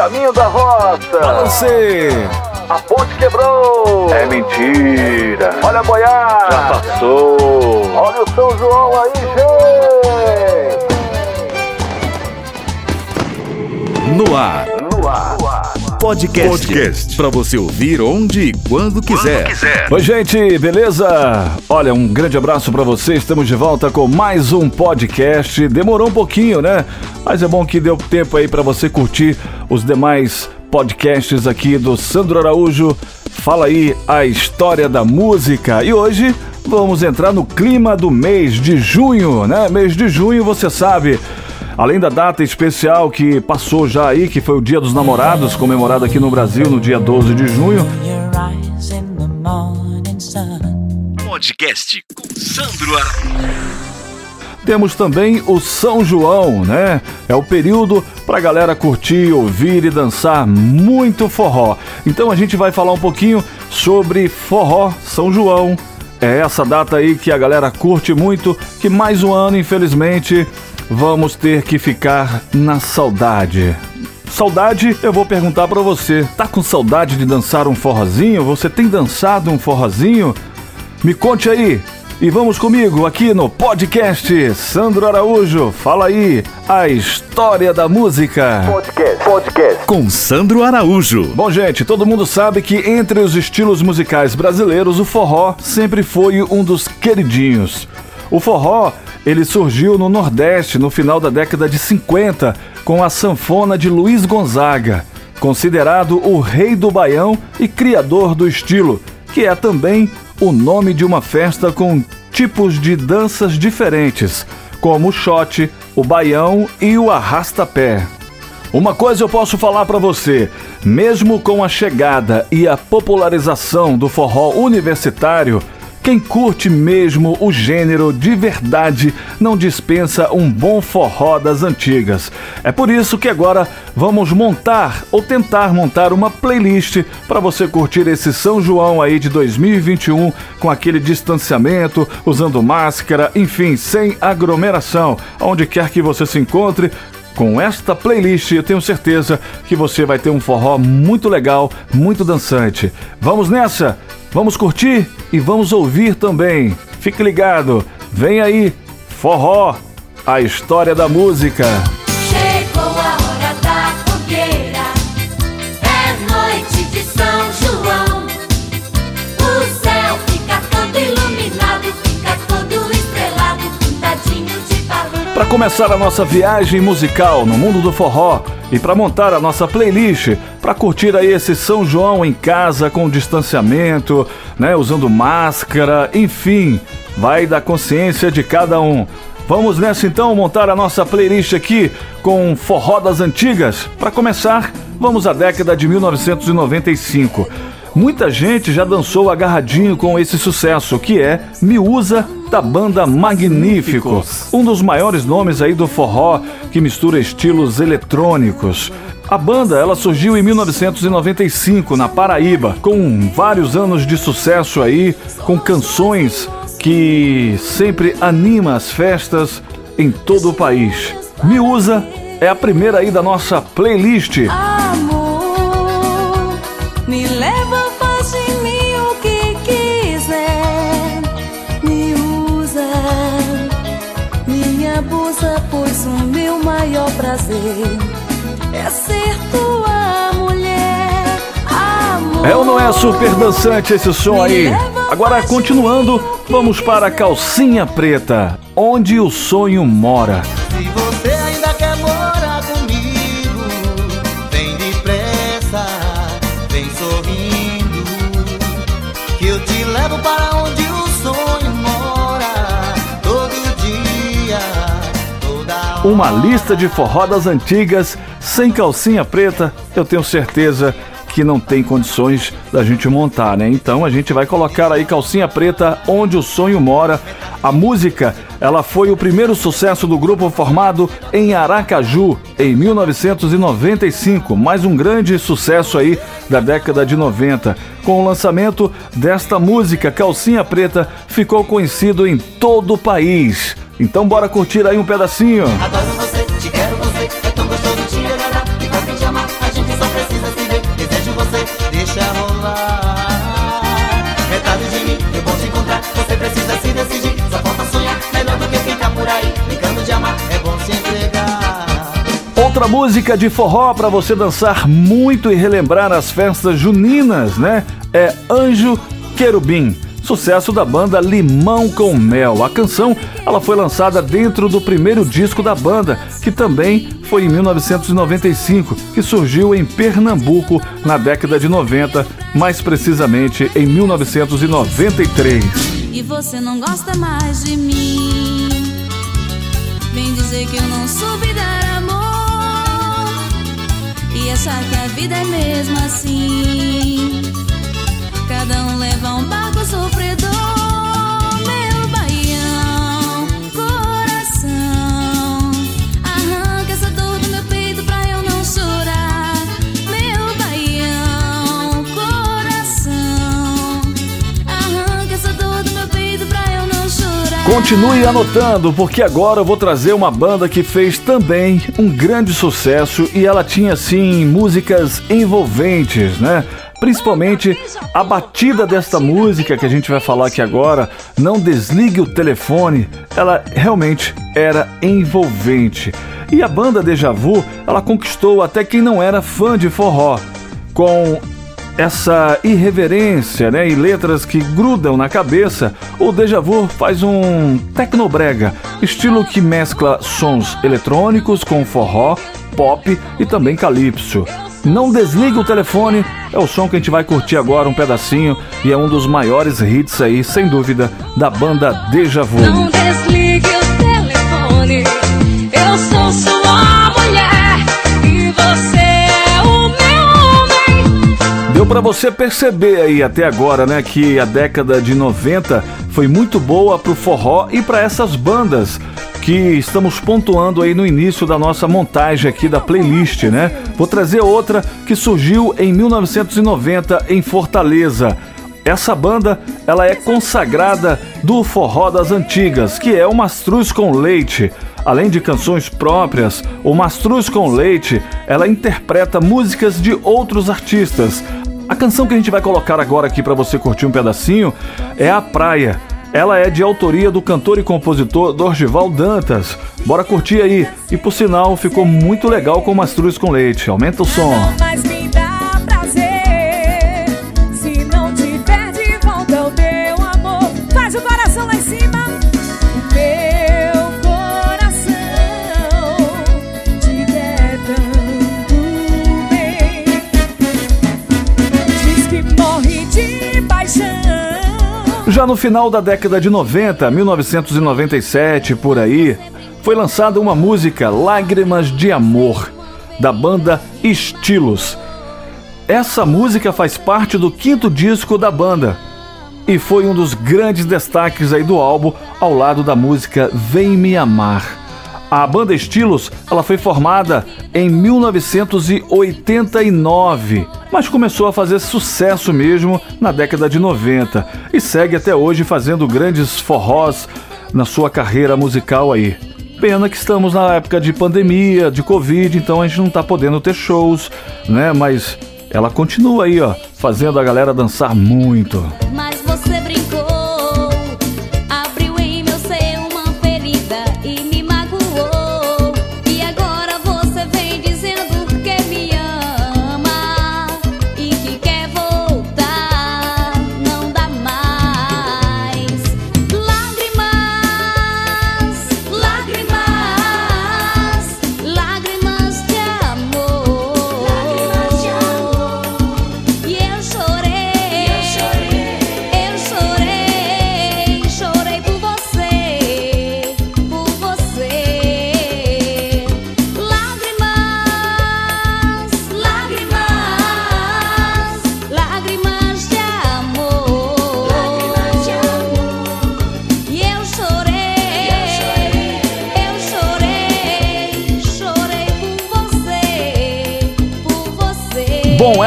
Caminho da roça. Balancei. A ponte quebrou. É mentira. Olha a boiada. Já passou. Olha o São João aí, gente. No ar. No ar. Podcast. Podcast. Pra você ouvir onde e quando quiser. quiser. Oi, gente, beleza? Olha, um grande abraço pra você. Estamos de volta com mais um podcast. Demorou um pouquinho, né? Mas é bom que deu tempo aí pra você curtir os demais podcasts aqui do Sandro Araújo. Fala aí a história da música. E hoje vamos entrar no clima do mês de junho, né? Mês de junho, você sabe. Além da data especial que passou já aí, que foi o Dia dos Namorados, comemorado aqui no Brasil no dia 12 de junho. Podcast com Sandro Araújo. Temos também o São João, né? É o período pra galera curtir, ouvir e dançar muito forró. Então a gente vai falar um pouquinho sobre forró São João. É essa data aí que a galera curte muito, que mais um ano, infelizmente, vamos ter que ficar na saudade. Saudade, eu vou perguntar pra você. Tá com saudade de dançar um forrozinho? Você tem dançado um forrozinho? Me conte aí. E vamos comigo aqui no podcast Sandro Araújo. Fala aí a história da música. Podcast. Podcast. Com Sandro Araújo. Bom, gente, todo mundo sabe que entre os estilos musicais brasileiros, o forró sempre foi um dos queridinhos. O forró, ele surgiu no Nordeste no final da década de 50 com a sanfona de Luiz Gonzaga, considerado o rei do baião e criador do estilo, que é também o nome de uma festa com tipos de danças diferentes, como o shot, o baião e o arrasta-pé. Uma coisa eu posso falar pra você: mesmo com a chegada e a popularização do forró universitário, quem curte mesmo o gênero de verdade não dispensa um bom forró das antigas. É por isso que agora vamos montar ou tentar montar uma playlist para você curtir esse São João aí de 2021 com aquele distanciamento, usando máscara, enfim, sem aglomeração. Onde quer que você se encontre, com esta playlist, eu tenho certeza que você vai ter um forró muito legal, muito dançante. Vamos nessa? Vamos curtir e vamos ouvir também. Fique ligado, vem aí, forró, a história da música. Chegou a hora da fogueira, é noite de São João. O céu fica todo iluminado, fica todo estrelado, pintadinho de balão. Para começar a nossa viagem musical no mundo do forró e para montar a nossa playlist, para curtir aí esse São João em casa com distanciamento, né, usando máscara, enfim, vai da consciência de cada um. Vamos nessa então montar a nossa playlist aqui com forró das antigas. Para começar, vamos à década de 1995. Muita gente já dançou agarradinho com esse sucesso, que é Miúza da banda Magníficos, um dos maiores nomes aí do forró que mistura estilos eletrônicos. A banda ela surgiu em 1995 na Paraíba, com vários anos de sucesso aí, com canções que sempre anima as festas em todo o país. Miúza é a primeira aí da nossa playlist. Amor, me leva, abusa, pois o meu maior prazer é ser tua mulher. Amor, É ou não é super dançante esse som aí? Agora, continuando, vamos para a Calcinha Preta, onde o sonho mora. Uma lista de forró das antigas, sem calcinha preta, eu tenho certeza que não tem condições da gente montar, né? Então a gente vai colocar aí calcinha preta onde o sonho mora. A música, ela foi o primeiro sucesso do grupo formado em Aracaju em 1995, mais um grande sucesso aí da década de 90. Com o lançamento desta música, Calcinha Preta ficou conhecido em todo o país. Então bora curtir aí um pedacinho. Adoro deixa rolar. É tarde de mim, é bom te encontrar. Você precisa se decidir. Só falta sonhar. Melhor do que ficar por aí. ligando de amar, é bom se entregar. Outra música de forró para você dançar muito e relembrar as festas juninas, né? É Anjo Querubim sucesso da banda Limão com Mel. A canção, ela foi lançada dentro do primeiro disco da banda, que também foi em 1995, que surgiu em Pernambuco na década de 90, mais precisamente em 1993. E você não gosta mais de mim. Vem dizer que eu não soube dar amor. E achar que a vida é mesmo assim. Cada um leva um Continue anotando, porque agora eu vou trazer uma banda que fez também um grande sucesso e ela tinha assim músicas envolventes, né? Principalmente a batida desta música que a gente vai falar aqui agora, Não Desligue o Telefone, ela realmente era envolvente. E a banda Deja Vu, ela conquistou até quem não era fã de forró, com essa irreverência, né, e letras que grudam na cabeça, o Deja Vu faz um tecnobrega, estilo que mescla sons eletrônicos com forró, pop e também calypso. Não desliga o telefone, é o som que a gente vai curtir agora um pedacinho e é um dos maiores hits aí, sem dúvida, da banda Deja Vu. Não desligue o telefone. Eu sou sua mulher Pra você perceber aí até agora, né, que a década de 90 foi muito boa pro forró e para essas bandas que estamos pontuando aí no início da nossa montagem aqui da playlist, né? Vou trazer outra que surgiu em 1990 em Fortaleza. Essa banda, ela é consagrada do forró das antigas, que é o Mastruz com Leite. Além de canções próprias, o Mastruz com Leite, ela interpreta músicas de outros artistas. A canção que a gente vai colocar agora aqui para você curtir um pedacinho é A Praia. Ela é de autoria do cantor e compositor Dorgival Dantas. Bora curtir aí. E por sinal, ficou muito legal com Mastruz com Leite. Aumenta o som. Já no final da década de 90, 1997, por aí, foi lançada uma música Lágrimas de Amor, da banda Estilos. Essa música faz parte do quinto disco da banda e foi um dos grandes destaques aí do álbum, ao lado da música Vem Me Amar. A banda Estilos, ela foi formada em 1989, mas começou a fazer sucesso mesmo na década de 90 e segue até hoje fazendo grandes forrós na sua carreira musical aí. Pena que estamos na época de pandemia, de Covid, então a gente não tá podendo ter shows, né? Mas ela continua aí, ó, fazendo a galera dançar muito. Mas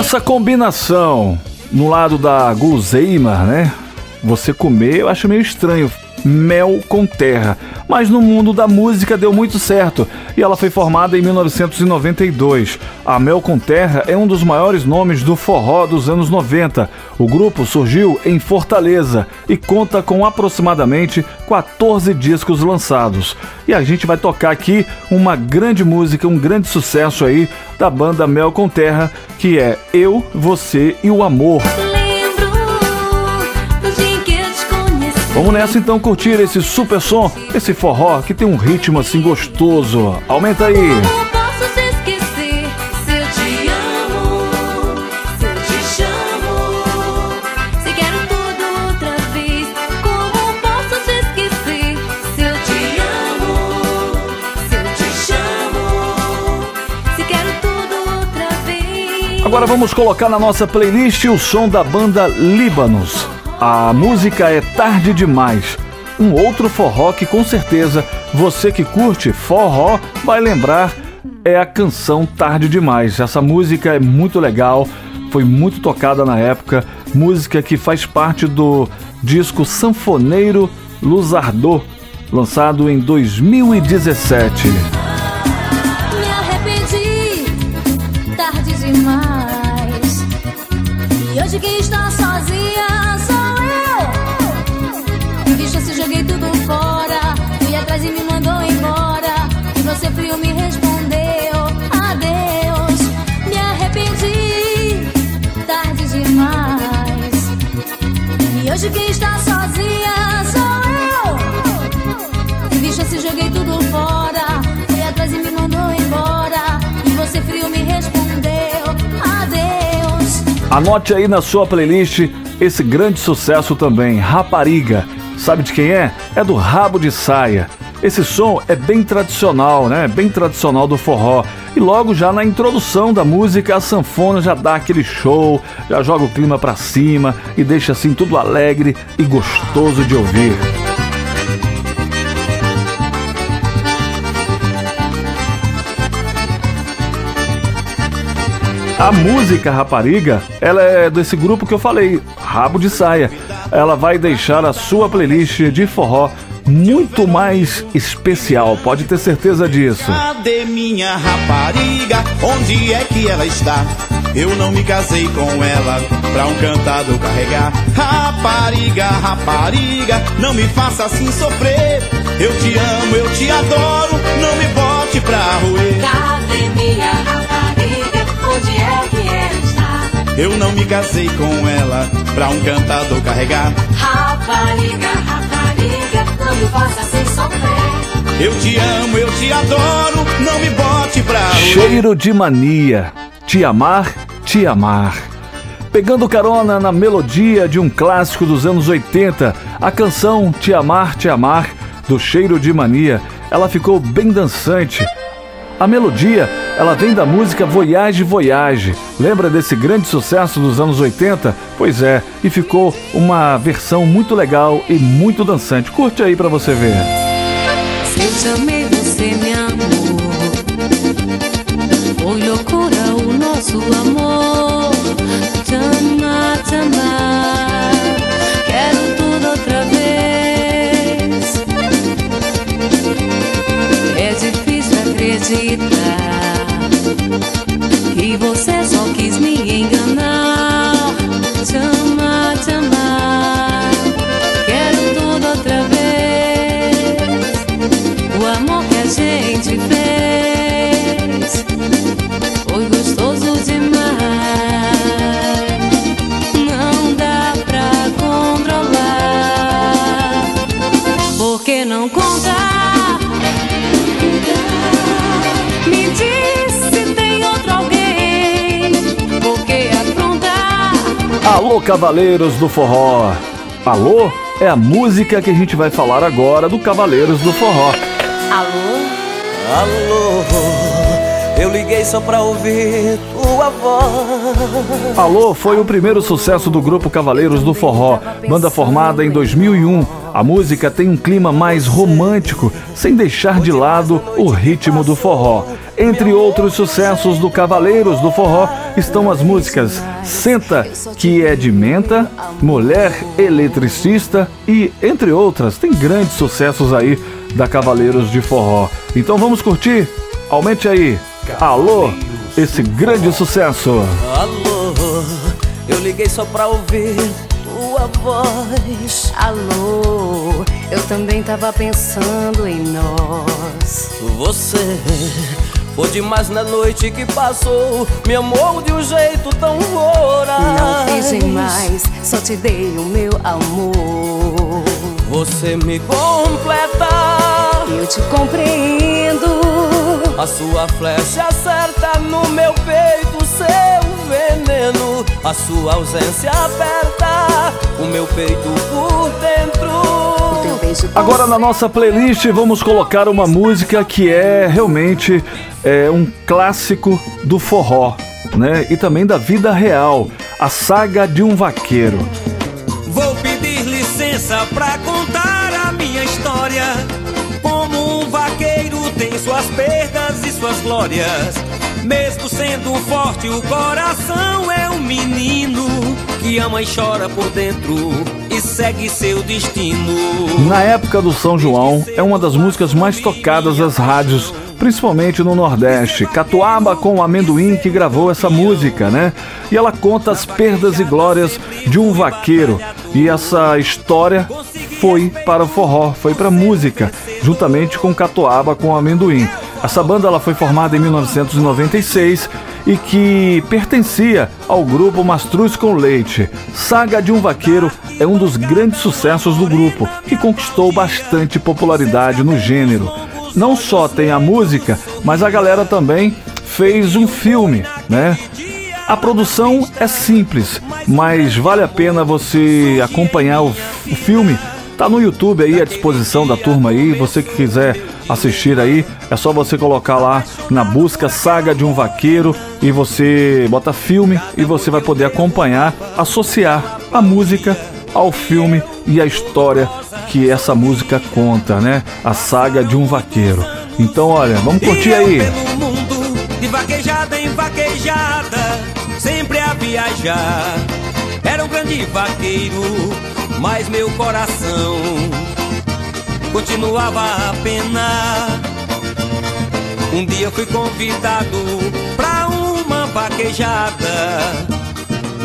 essa combinação no lado da guloseima, né? Você comer, eu acho meio estranho. Mel com Terra. Mas no mundo da música deu muito certo e ela foi formada em 1992. A Mel com Terra é um dos maiores nomes do forró dos anos 90. O grupo surgiu em Fortaleza e conta com aproximadamente 14 discos lançados. E a gente vai tocar aqui uma grande música, um grande sucesso aí da banda Mel com Terra, que é Eu, Você e o Amor. Vamos nessa então curtir esse super som, esse forró que tem um ritmo assim gostoso. Aumenta aí. Agora vamos colocar na nossa playlist o som da banda Líbanos. A música é Tarde Demais. Um outro forró que com certeza você que curte forró vai lembrar é a canção Tarde Demais. Essa música é muito legal, foi muito tocada na época, música que faz parte do disco Sanfoneiro Luzardô, lançado em 2017. Me arrependi, tarde demais. E hoje quem está sozinha E me mandou embora. E você frio me respondeu: Adeus. Me arrependi, tarde demais. E hoje quem está sozinha sou eu. Vi chance, joguei tudo fora. Fui atrás e me mandou embora. E você frio me respondeu: Adeus. Anote aí na sua playlist esse grande sucesso também, Rapariga. Sabe de quem é? É do Rabo de Saia. Esse som é bem tradicional, né? Bem tradicional do forró. E logo já na introdução da música, a sanfona já dá aquele show, já joga o clima pra cima e deixa assim tudo alegre e gostoso de ouvir. A música Rapariga, ela é desse grupo que eu falei, Rabo de Saia. Ela vai deixar a sua playlist de forró muito mais especial, pode ter certeza disso. Cadê minha rapariga? Onde é que ela está? Eu não me casei com ela pra um cantador carregar. Rapariga, rapariga, não me faça assim sofrer. Eu te amo, eu te adoro, não me bote pra roer. Cadê minha rapariga? Onde é que ela está? Eu não me casei com ela pra um cantador carregar. Rapariga, rapariga, assim sofrer. Eu te amo, eu te adoro, não me bote pra. Cheiro de mania, te amar, te amar. Pegando carona na melodia de um clássico dos anos 80, a canção Te Amar, Te Amar, do Cheiro de Mania, ela ficou bem dançante. A melodia, ela vem da música Voyage Voyage. Lembra desse grande sucesso dos anos 80? Pois é, e ficou uma versão muito legal e muito dançante. Curte aí pra você ver. Você me amou. Loucura o nosso amor. Quero tudo outra vez. É difícil acreditar só quis me enganar. Alô, Cavaleiros do Forró! Alô é a música que a gente vai falar agora do Cavaleiros do Forró. Alô? Alô, eu liguei só pra ouvir tua voz. Alô foi o primeiro sucesso do grupo Cavaleiros do Forró, banda formada em 2001. A música tem um clima mais romântico, sem deixar de lado o ritmo do forró. Entre outros sucessos do Cavaleiros do Forró, estão as músicas Senta, que é de menta, Mulher Eletricista e entre outras. Tem grandes sucessos aí da Cavaleiros de Forró. Então vamos curtir? Aumente aí. Alô, esse grande sucesso. Alô, eu liguei só pra ouvir tua voz. Alô, eu também tava pensando em nós. Você foi demais na noite que passou. Me amou de um jeito tão voraz. Não fiz demais, só te dei o meu amor. Você me completa. Eu te compreendo. A sua flecha acerta no meu peito, seu veneno. A sua ausência aperta o meu peito por dentro. Agora na nossa playlist vamos colocar uma música que é realmente é, um clássico do forró, né? E também da vida real, a saga de um vaqueiro. Vou pedir licença pra contar a minha história. Como um vaqueiro tem suas perdas e suas glórias. Mesmo sendo forte, o coração é um menino que ama e chora por dentro e segue seu destino. Na época do São João, é uma das músicas mais tocadas das rádios, principalmente no Nordeste. Catuaba com o Amendoim que gravou essa música, né? E ela conta as perdas e glórias de um vaqueiro. E essa história foi para o forró, foi para música, juntamente com Catuaba com o Amendoim. Essa banda ela foi formada em 1996 e que pertencia ao grupo Mastruz com Leite. Saga de um Vaqueiro é um dos grandes sucessos do grupo, que conquistou bastante popularidade no gênero. Não só tem a música, mas a galera também fez um filme, né? A produção é simples, mas vale a pena você acompanhar o, o filme. Tá no YouTube aí à disposição da turma aí, você que quiser assistir aí, é só você colocar lá na busca Saga de um Vaqueiro e você bota filme e você vai poder acompanhar, associar a música ao filme e a história que essa música conta, né? A saga de um vaqueiro. Então, olha, vamos curtir aí. Mundo, de vaquejada em vaquejada, sempre a viajar. Era um grande vaqueiro, mas meu coração continuava a penar. Um dia fui convidado pra uma vaquejada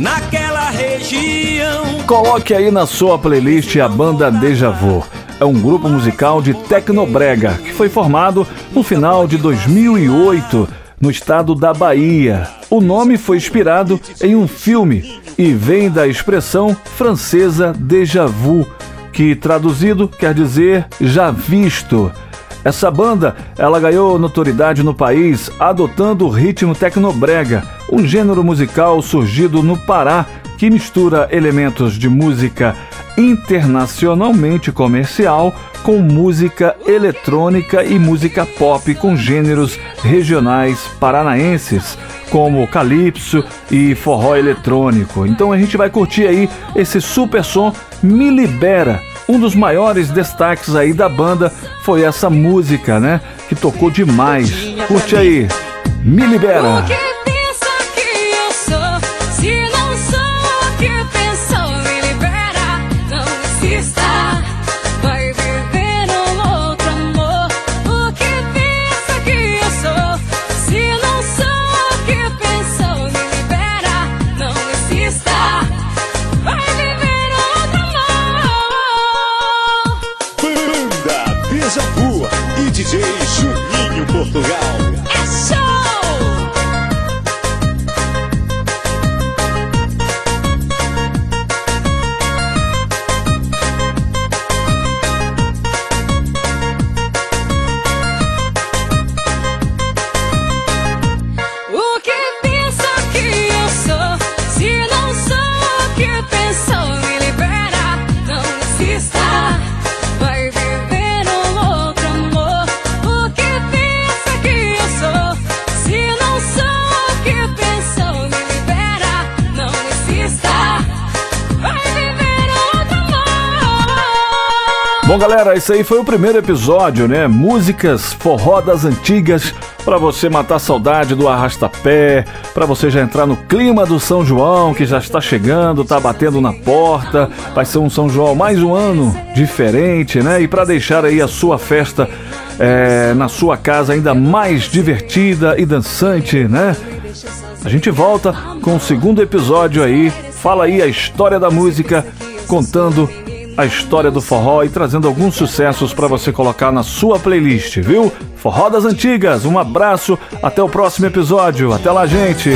naquela região. Coloque aí na sua playlist a banda Deja Vu. É um grupo musical de tecnobrega que foi formado no final de 2008 no estado da Bahia. O nome foi inspirado em um filme e vem da expressão francesa déjà vu, que traduzido quer dizer já visto. Essa banda, ela ganhou notoriedade no país adotando o ritmo tecnobrega, um gênero musical surgido no Pará que mistura elementos de música internacionalmente comercial com música eletrônica e música pop com gêneros regionais paranaenses, como calypso e forró eletrônico. Então a gente vai curtir aí esse super som Me Libera. Um dos maiores destaques aí da banda foi essa música, né? Que tocou demais. Curte aí. Me Libera. Bom, galera, esse aí foi o primeiro episódio, né? Músicas forró das antigas para você matar saudade do arrastapé, para você já entrar no clima do São João que já está chegando, tá batendo na porta. Vai ser um São João mais um ano diferente, né? E para deixar aí a sua festa é, na sua casa ainda mais divertida e dançante, né? A gente volta com o segundo episódio aí. Fala aí a história da música, contando a história do forró e trazendo alguns sucessos para você colocar na sua playlist, viu? Forró das Antigas, um abraço, até o próximo episódio. Até lá, gente!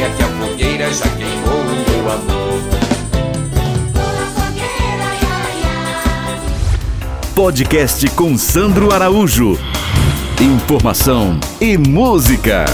Olha que a fogueira já queimou, meu amor. Podcast com Sandro Araújo. Informação e música.